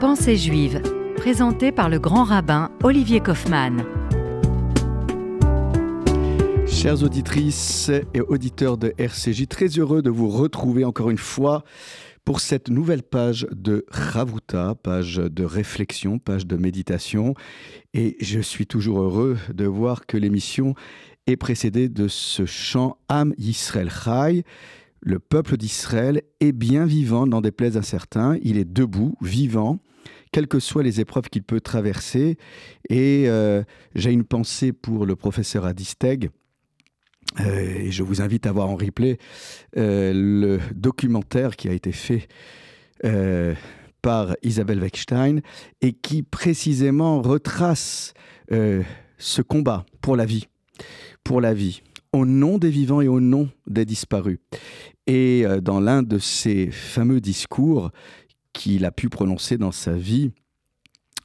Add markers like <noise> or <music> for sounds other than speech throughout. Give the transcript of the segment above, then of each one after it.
Pensée juive, présenté par le grand rabbin Olivier Kaufmann. Chères auditrices et auditeurs de RCJ, très heureux de vous retrouver encore une fois pour cette nouvelle page de Ravuta, page de réflexion, page de méditation. Et je suis toujours heureux de voir que l'émission est précédée de ce chant Am Yisrael Chai. Le peuple d'Israël est bien vivant, n'en déplaise à certains. Il est debout, vivant quelles que soient les épreuves qu'il peut traverser. Et euh, j'ai une pensée pour le professeur Adisteg. Euh, et je vous invite à voir en replay euh, le documentaire qui a été fait par Isabelle Weckstein et qui précisément retrace ce combat pour la vie, pour la vie, au nom des vivants et au nom des disparus. Et dans l'un de ces fameux discours, qu'il a pu prononcer dans sa vie,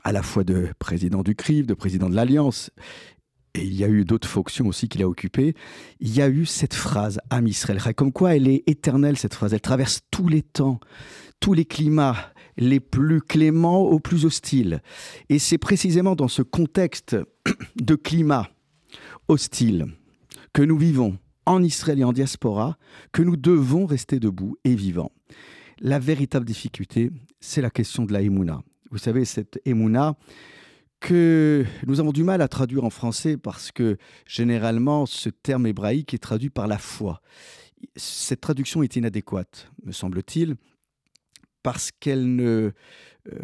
à la fois de président du CRIF, de président de l'Alliance, et il y a eu d'autres fonctions aussi qu'il a occupées, il y a eu cette phrase, Am Israël, comme quoi elle est éternelle, cette phrase, elle traverse tous les temps, tous les climats, les plus cléments aux plus hostiles. Et c'est précisément dans ce contexte de climat hostile que nous vivons en Israël et en diaspora que nous devons rester debout et vivants. La véritable difficulté, c'est la question de la Emouna. Vous savez, cette Emouna que nous avons du mal à traduire en français parce que généralement ce terme hébraïque est traduit par la foi. Cette traduction est inadéquate, me semble-t-il, parce qu'elle ne euh,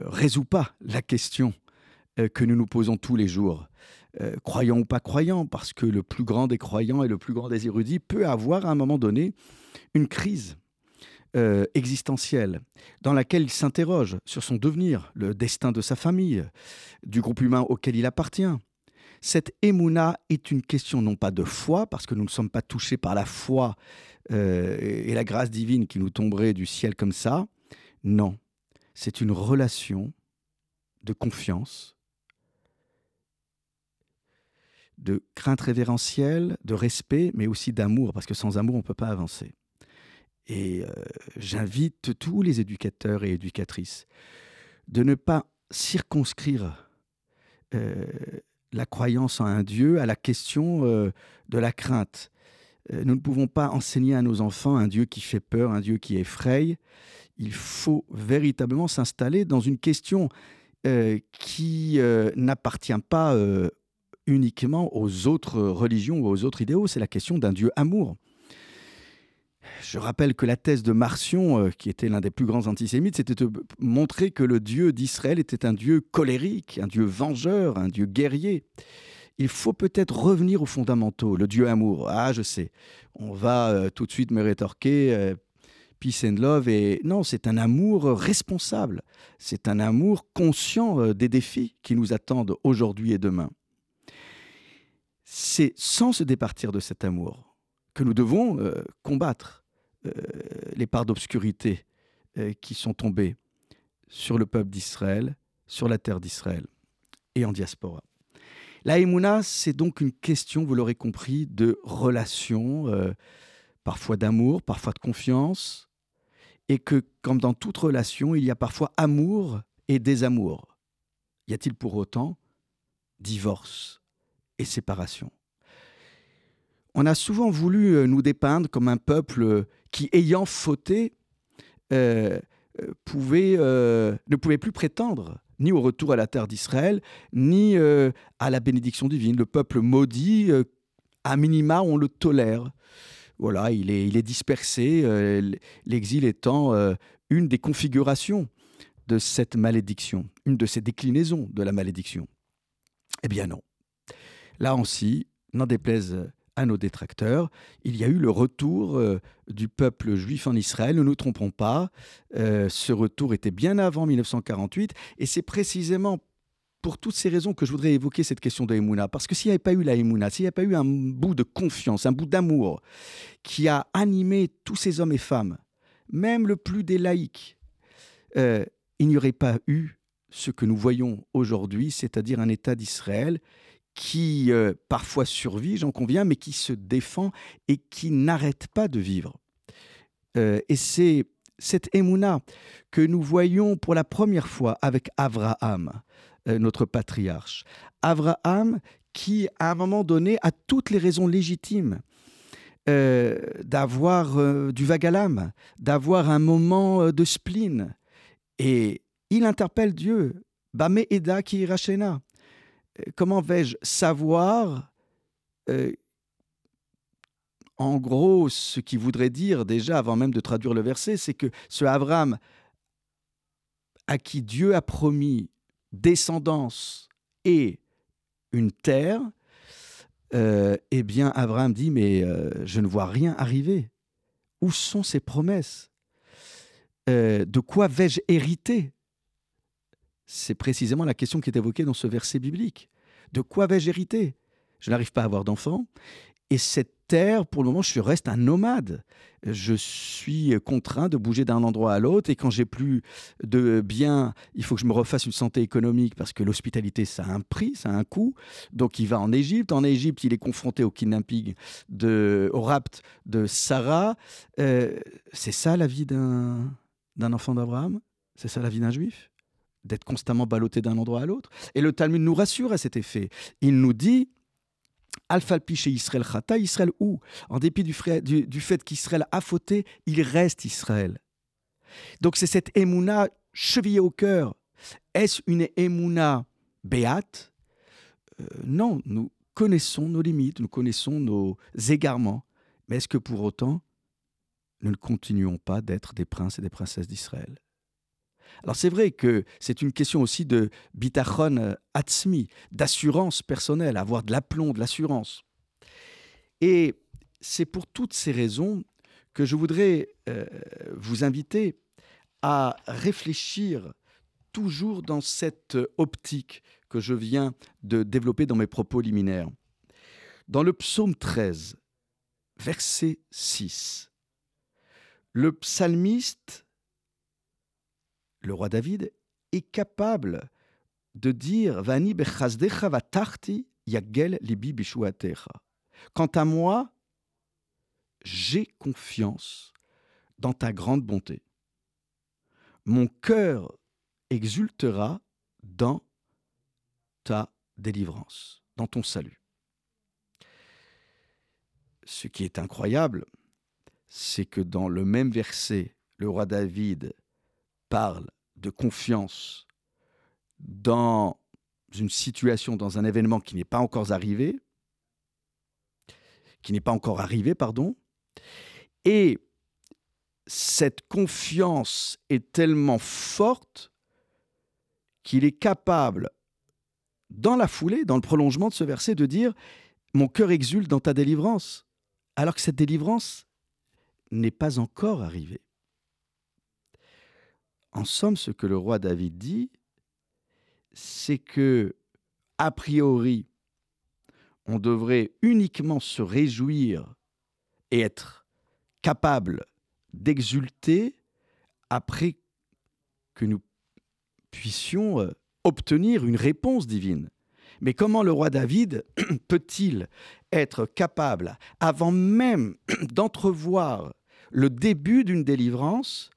résout pas la question euh, que nous nous posons tous les jours. Euh, croyant ou pas croyant, parce que le plus grand des croyants et le plus grand des érudits peut avoir à un moment donné une crise euh, existentielle, dans laquelle il s'interroge sur son devenir, le destin de sa famille, du groupe humain auquel il appartient. Cette émouna est une question non pas de foi, parce que nous ne sommes pas touchés par la foi euh, et la grâce divine qui nous tomberait du ciel comme ça. Non, c'est une relation de confiance, de crainte révérentielle, de respect, mais aussi d'amour, parce que sans amour, on ne peut pas avancer. Et euh, j'invite tous les éducateurs et éducatrices de ne pas circonscrire euh, la croyance en un Dieu à la question euh, de la crainte. nous ne pouvons pas enseigner à nos enfants un Dieu qui fait peur, un Dieu qui effraie. Il faut véritablement s'installer dans une question qui n'appartient pas uniquement aux autres religions ou aux autres idéaux, c'est la question d'un Dieu amour. Je rappelle que la thèse de Marcion, euh, qui était l'un des plus grands antisémites, c'était de montrer que le Dieu d'Israël était un Dieu colérique, un Dieu vengeur, un Dieu guerrier. Il faut peut-être revenir aux fondamentaux, le Dieu amour. Ah, je sais, on va euh, tout de suite me rétorquer euh, peace and love. Et non, c'est un amour responsable. C'est un amour conscient des défis qui nous attendent aujourd'hui et demain. C'est sans se départir de cet amour que nous devons combattre euh, les parts d'obscurité euh, qui sont tombées sur le peuple d'Israël, sur la terre d'Israël et en diaspora. La Emouna, c'est donc une question, vous l'aurez compris, de relation, euh, parfois d'amour, parfois de confiance, et que, comme dans toute relation, il y a parfois amour et désamour. Y a-t-il pour autant divorce et séparation? On a souvent voulu nous dépeindre comme un peuple qui, ayant fauté, euh, euh, euh, ne pouvait plus prétendre ni au retour à la terre d'Israël, ni à la bénédiction divine. Le peuple maudit, à minima, on le tolère. Voilà, il est, il est dispersé, l'exil étant une des configurations de cette malédiction, une de ces déclinaisons de la malédiction. Eh bien non. Là aussi, n'en déplaise à nos détracteurs, il y a eu le retour euh, du peuple juif en Israël. Ne nous trompons pas, euh, ce retour était bien avant 1948, et c'est précisément pour toutes ces raisons que je voudrais évoquer cette question de Emouna. Parce que s'il n'y avait pas eu la Emouna, s'il n'y avait pas eu un bout de confiance, un bout d'amour qui a animé tous ces hommes et femmes, même le plus des laïcs, euh, il n'y aurait pas eu ce que nous voyons aujourd'hui, c'est-à-dire un État d'Israël qui euh, parfois survit, j'en conviens, mais qui se défend et qui n'arrête pas de vivre. Euh, et c'est cette émouna que nous voyons pour la première fois avec Abraham, euh, notre patriarche. Abraham qui, à un moment donné, a toutes les raisons légitimes d'avoir du vagalame, d'avoir un moment de spleen. Et il interpelle Dieu. Bame Eda ki Comment vais-je savoir en gros, ce qui voudrait dire déjà, avant même de traduire le verset, c'est que ce Abraham à qui Dieu a promis descendance et une terre, euh, eh bien, Abraham dit, mais euh, je ne vois rien arriver. Où sont ces promesses? Euh, De quoi vais-je hériter? C'est précisément la question qui est évoquée dans ce verset biblique. De quoi vais-je hériter? Je n'arrive pas à avoir d'enfant. Et cette terre, pour le moment, je reste un nomade. Je suis contraint de bouger d'un endroit à l'autre et quand j'ai plus de biens, il faut que je me refasse une santé économique parce que l'hospitalité, ça a un prix, ça a un coût. Donc il va en Égypte. En Égypte, il est confronté au kidnapping, au rapt de Sarah. Euh, c'est ça la vie d'un enfant d'Abraham? C'est ça la vie d'un juif? D'être constamment ballotté d'un endroit à l'autre Et le Talmud nous rassure à cet effet. Il nous dit Alphalpi chez Israël Chata, Israël où? En dépit du, fait qu'Israël a fauté, il reste Israël. Donc c'est cette émouna chevillée au cœur. Est-ce une émouna béate? Euh, Non, nous connaissons nos limites, nous connaissons nos égarements. Mais est-ce que pour autant, nous ne continuons pas d'être des princes et des princesses d'Israël? Alors c'est vrai que c'est une question aussi de bitachon euh, atzmi, d'assurance personnelle, avoir de l'aplomb, de l'assurance. Et c'est pour toutes ces raisons que je voudrais euh, vous inviter à réfléchir toujours dans cette optique que je viens de développer dans mes propos liminaires. Dans le psaume 13, verset 6, le psalmiste le roi David est capable de dire Vani yagel libi Quant à moi, j'ai confiance dans ta grande bonté. Mon cœur exultera dans ta délivrance, dans ton salut. Ce qui est incroyable, c'est que dans le même verset, le roi David parle de confiance dans une situation, dans un événement qui n'est pas encore arrivé, qui n'est pas encore arrivé, pardon, et cette confiance est tellement forte qu'il est capable, dans la foulée, dans le prolongement de ce verset, de dire Mon cœur exulte dans ta délivrance, alors que cette délivrance n'est pas encore arrivée. En somme, ce que le roi David dit, c'est que, a priori, on devrait uniquement se réjouir et être capable d'exulter après que nous puissions euh, obtenir une réponse divine. Mais comment le roi David <clears throat> peut-il être capable, avant même <clears throat> d'entrevoir le début d'une délivrance,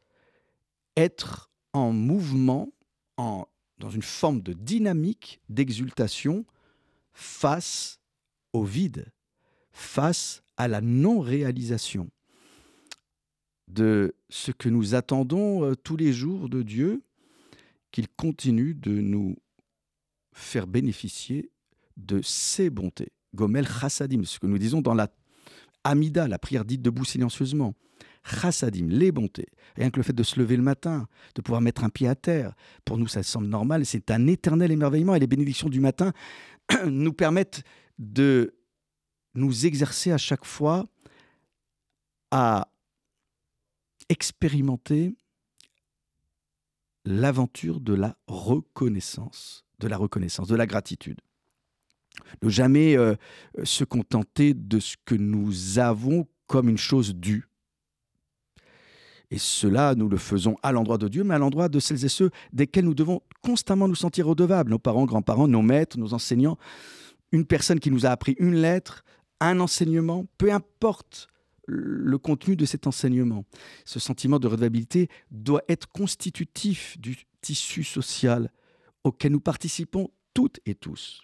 être en mouvement, en, dans une forme de dynamique, d'exultation face au vide, face à la non-réalisation de ce que nous attendons euh, tous les jours de Dieu, qu'il continue de nous faire bénéficier de ses bontés. Gomel chassadim, ce que nous disons dans la Amida, la prière dite debout silencieusement chassadim, les bontés. Rien que le fait de se lever le matin, de pouvoir mettre un pied à terre, pour nous ça semble normal, c'est un éternel émerveillement et les bénédictions du matin <clears throat> nous permettent de nous exercer à chaque fois à expérimenter l'aventure de la reconnaissance, de la reconnaissance, de la gratitude. Ne jamais euh, se contenter de ce que nous avons comme une chose due. Et cela, nous le faisons à l'endroit de Dieu, mais à l'endroit de celles et ceux desquels nous devons constamment nous sentir redevables, nos parents, grands-parents, nos maîtres, nos enseignants, une personne qui nous a appris une lettre, un enseignement, peu importe le contenu de cet enseignement. Ce sentiment de redevabilité doit être constitutif du tissu social auquel nous participons toutes et tous.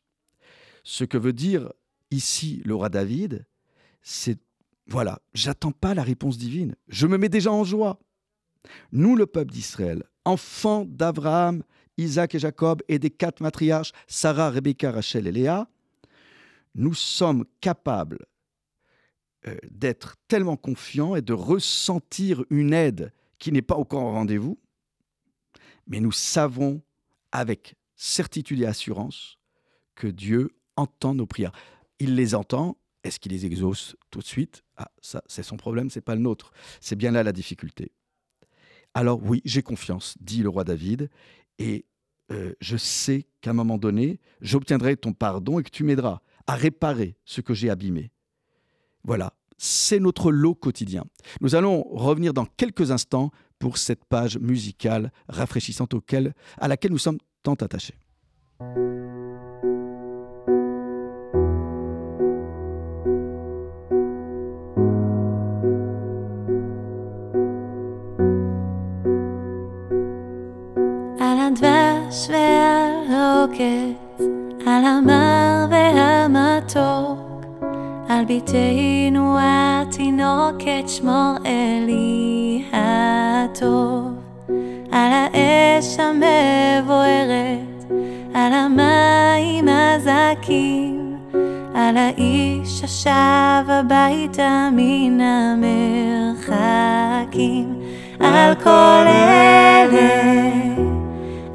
Ce que veut dire ici le roi David, c'est voilà, j'attends pas la réponse divine, je me mets déjà en joie. Nous, le peuple d'Israël, enfants d'Abraham, Isaac et Jacob et des quatre matriarches, Sarah, Rebecca, Rachel et Léa, nous sommes capables euh, d'être tellement confiants et de ressentir une aide qui n'est pas encore au rendez-vous, mais nous savons avec certitude et assurance que Dieu entend nos prières. Il les entend. Est-ce qu'il les exauce tout de suite? Ah, ça, c'est son problème, c'est pas le nôtre. C'est bien là la difficulté. Alors oui, j'ai confiance, dit le roi David, et euh, je sais qu'à un moment donné, j'obtiendrai ton pardon et que tu m'aideras à réparer ce que j'ai abîmé. Voilà, c'est notre lot quotidien. Nous allons revenir dans quelques instants pour cette page musicale rafraîchissante auquel, à laquelle nous sommes tant attachés. על המר והמתוק, על ביתנו התינוקת שמור אלי הטוב, על האש המבוערת, על המים הזכים, על האיש השב הביתה מן המרחקים, על כל אלה,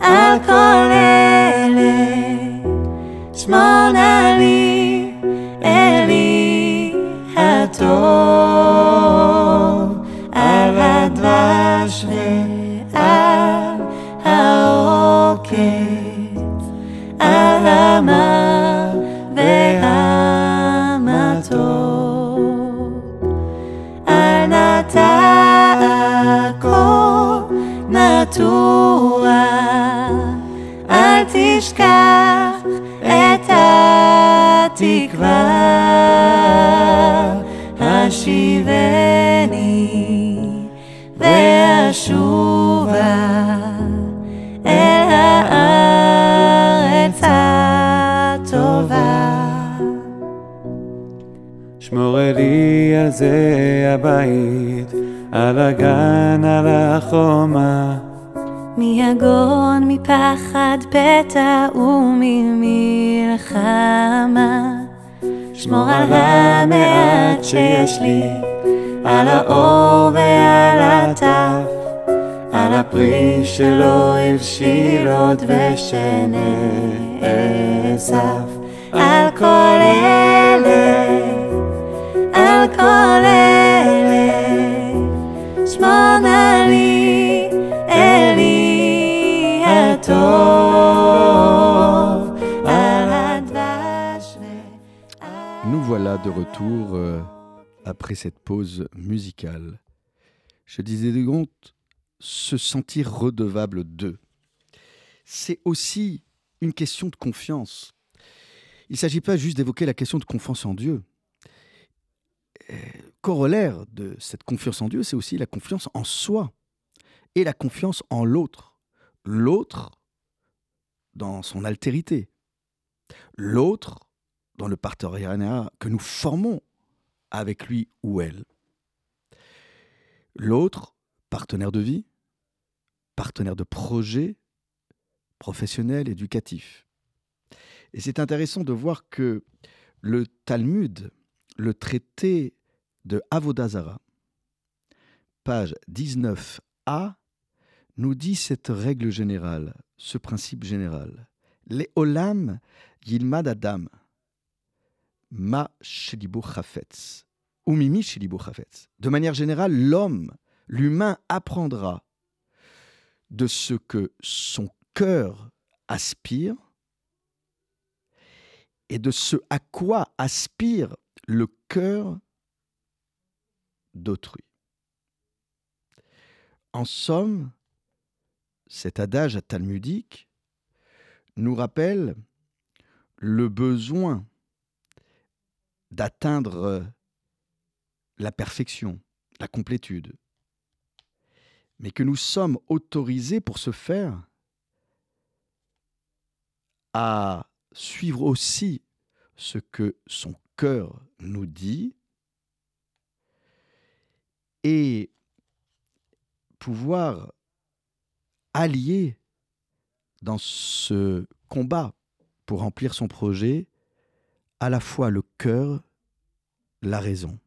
Alkalele, Smanali, Eli, Ható, Avadvás, Al, Haokét, Ahamá. זה הבית, על הגן, על החומה. מיגון, מפחד פתע וממלחמה. שמור על המעט שיש לי, על האור ועל הטף, על הפרי שלא הבשיל עוד ושנאסף. על כל Nous voilà de retour euh, après cette pause musicale. Je disais de compte, se sentir redevable d'eux. C'est aussi une question de confiance. Il ne s'agit pas juste d'évoquer la question de confiance en Dieu. Euh, corollaire de cette confiance en Dieu, c'est aussi la confiance en soi et la confiance en l'autre. L'autre dans son altérité. L'autre dans le partenariat que nous formons avec lui ou elle. L'autre, partenaire de vie, partenaire de projet professionnel, éducatif. Et c'est intéressant de voir que le Talmud, le traité de Avodazara, page 19a, nous dit cette règle générale, ce principe général. Les olam yilmad adam, ma shelibo chafetz, ou mimi shelibo chafetz. De manière générale, l'homme, l'humain apprendra de ce que son cœur aspire et de ce à quoi aspire le cœur d'autrui. En somme, cet adage talmudique nous rappelle le besoin d'atteindre la perfection, la complétude, mais que nous sommes autorisés pour ce faire à suivre aussi ce que son cœur nous dit et pouvoir allier dans ce combat pour remplir son projet à la fois le cœur, la raison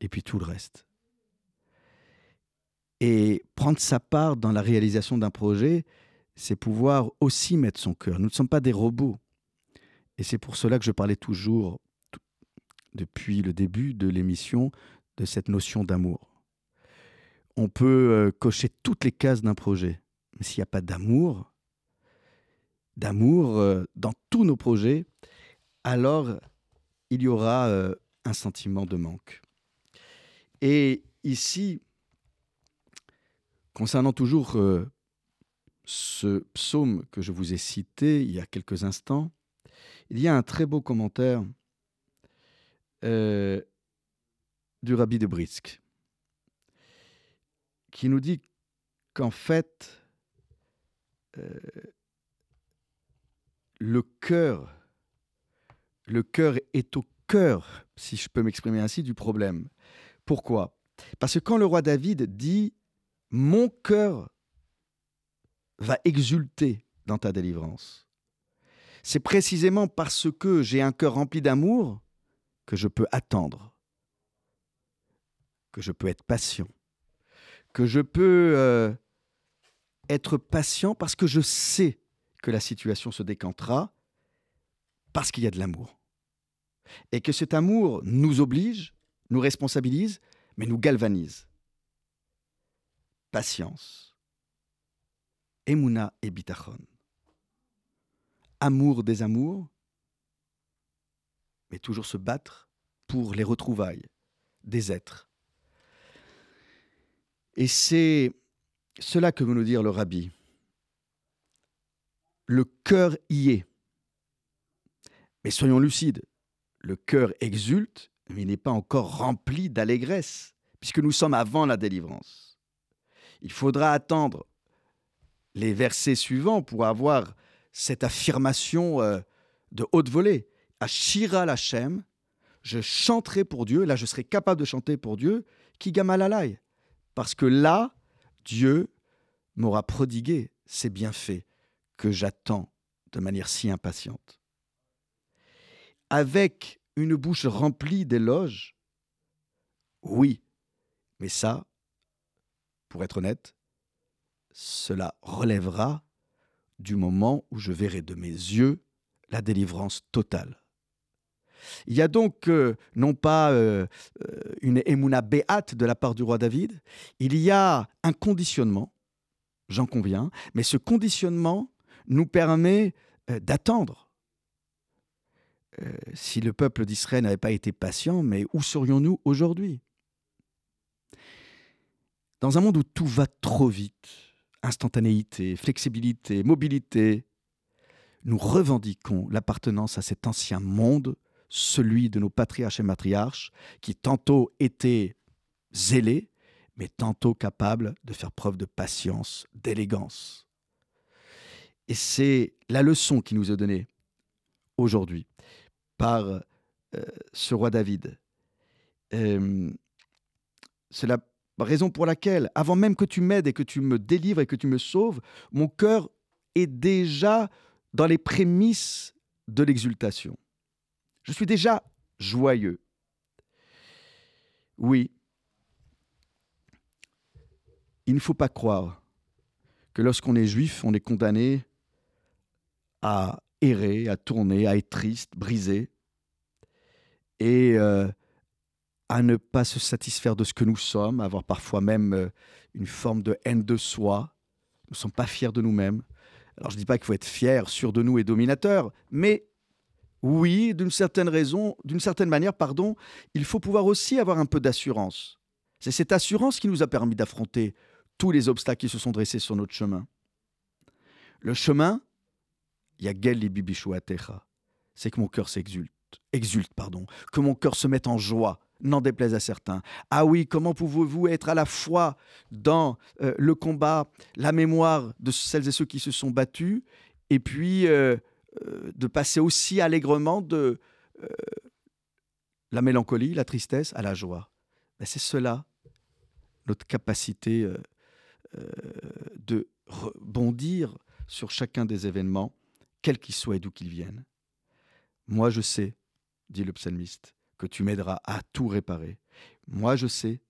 et puis tout le reste. Et prendre sa part dans la réalisation d'un projet, c'est pouvoir aussi mettre son cœur. Nous ne sommes pas des robots. Et c'est pour cela que je parlais toujours, depuis le début de l'émission, de cette notion d'amour. On peut euh, cocher toutes les cases d'un projet, mais s'il n'y a pas d'amour, d'amour euh, dans tous nos projets, alors il y aura euh, un sentiment de manque. Et ici, concernant toujours ce psaume que je vous ai cité il y a quelques instants, il y a un très beau commentaire euh, du rabbi de Brisk qui nous dit qu'en fait, euh, le cœur, le cœur est au cœur, si je peux m'exprimer ainsi, du problème. Pourquoi? Parce que quand le roi David dit Mon cœur va exulter dans ta délivrance. C'est précisément parce que j'ai un cœur rempli d'amour que je peux attendre, que je peux être patient, que je peux euh, être patient parce que je sais que la situation se décantera parce qu'il y a de l'amour. Et que cet amour nous oblige, nous responsabilise, mais nous galvanise. Patience Emouna et Bitachon. Amour des amours, toujours se battre pour les retrouvailles des êtres. Et c'est cela que veut nous dire le rabbi. Le cœur y est. Mais soyons lucides, le cœur exulte, mais il n'est pas encore rempli d'allégresse, puisque nous sommes avant la délivrance. Il faudra attendre les versets suivants pour avoir cette affirmation euh, de haute volée. Ashira Lachem, je chanterai pour Dieu, là je serai capable de chanter pour Dieu, qui gamalalai. Parce que là, Dieu m'aura prodigué ces bienfaits que j'attends de manière si impatiente. Avec une bouche remplie d'éloges, oui, mais ça, pour être honnête, cela relèvera du moment où je verrai de mes yeux la délivrance totale. Il y a donc euh, non pas euh, euh, une émouna béate de la part du roi David, il y a un conditionnement, j'en conviens, mais ce conditionnement nous permet d'attendre. si le peuple d'Israël n'avait pas été patient, mais où serions-nous aujourd'hui? Dans un monde où tout va trop vite, instantanéité, flexibilité, mobilité. Nous revendiquons l'appartenance à cet ancien monde, celui de nos patriarches et matriarches, qui tantôt étaient zélés, mais tantôt capables de faire preuve de patience, d'élégance. Et c'est la leçon qui nous est donnée aujourd'hui par euh, ce roi David. Euh, cela Raison pour laquelle, avant même que tu m'aides et que tu me délivres et que tu me sauves, mon cœur est déjà dans les prémices de l'exultation. Je suis déjà joyeux. Oui, il ne faut pas croire que lorsqu'on est juif, on est condamné à errer, à tourner, à être triste, brisé. Et euh, à ne pas se satisfaire de ce que nous sommes, avoir parfois même euh, une forme de haine de soi. Nous ne sommes pas fiers de nous-mêmes. Alors je ne dis pas qu'il faut être fier, sûr de nous et dominateur, mais oui, d'une certaine raison, d'une certaine manière, pardon, il faut pouvoir aussi avoir un peu d'assurance. C'est cette assurance qui nous a permis d'affronter tous les obstacles qui se sont dressés sur notre chemin. Le chemin, il y a c'est que mon cœur s'exulte, exulte, pardon, que mon cœur se mette en joie, n'en déplaise à certains. Ah oui, comment pouvez-vous être à la fois dans euh, le combat, la mémoire de celles et ceux qui se sont battus, et puis euh, euh, de passer aussi allègrement de la mélancolie, la tristesse à la joie. Ben, c'est cela, notre capacité de rebondir sur chacun des événements, quels qu'ils soient et d'où qu'ils viennent. Moi je sais, dit le psalmiste, que tu m'aideras à tout réparer. Moi je sais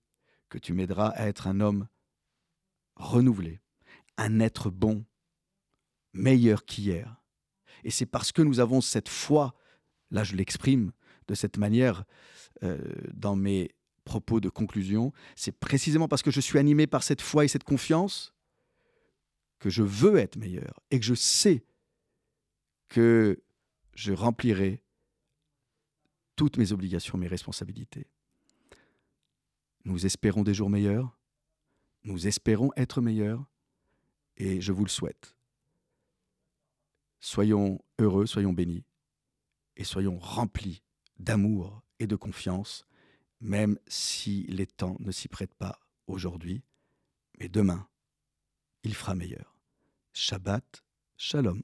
que tu m'aideras à être un homme renouvelé, un être bon, meilleur qu'hier. Et c'est parce que nous avons cette foi, là je l'exprime de cette manière euh, dans mes propos de conclusion, c'est précisément parce que je suis animé par cette foi et cette confiance que je veux être meilleur et que je sais que je remplirai toutes mes obligations, mes responsabilités. Nous espérons des jours meilleurs, nous espérons être meilleurs, et je vous le souhaite. Soyons heureux, soyons bénis, et soyons remplis d'amour et de confiance, même si les temps ne s'y prêtent pas aujourd'hui, mais demain, il fera meilleur. Shabbat, shalom.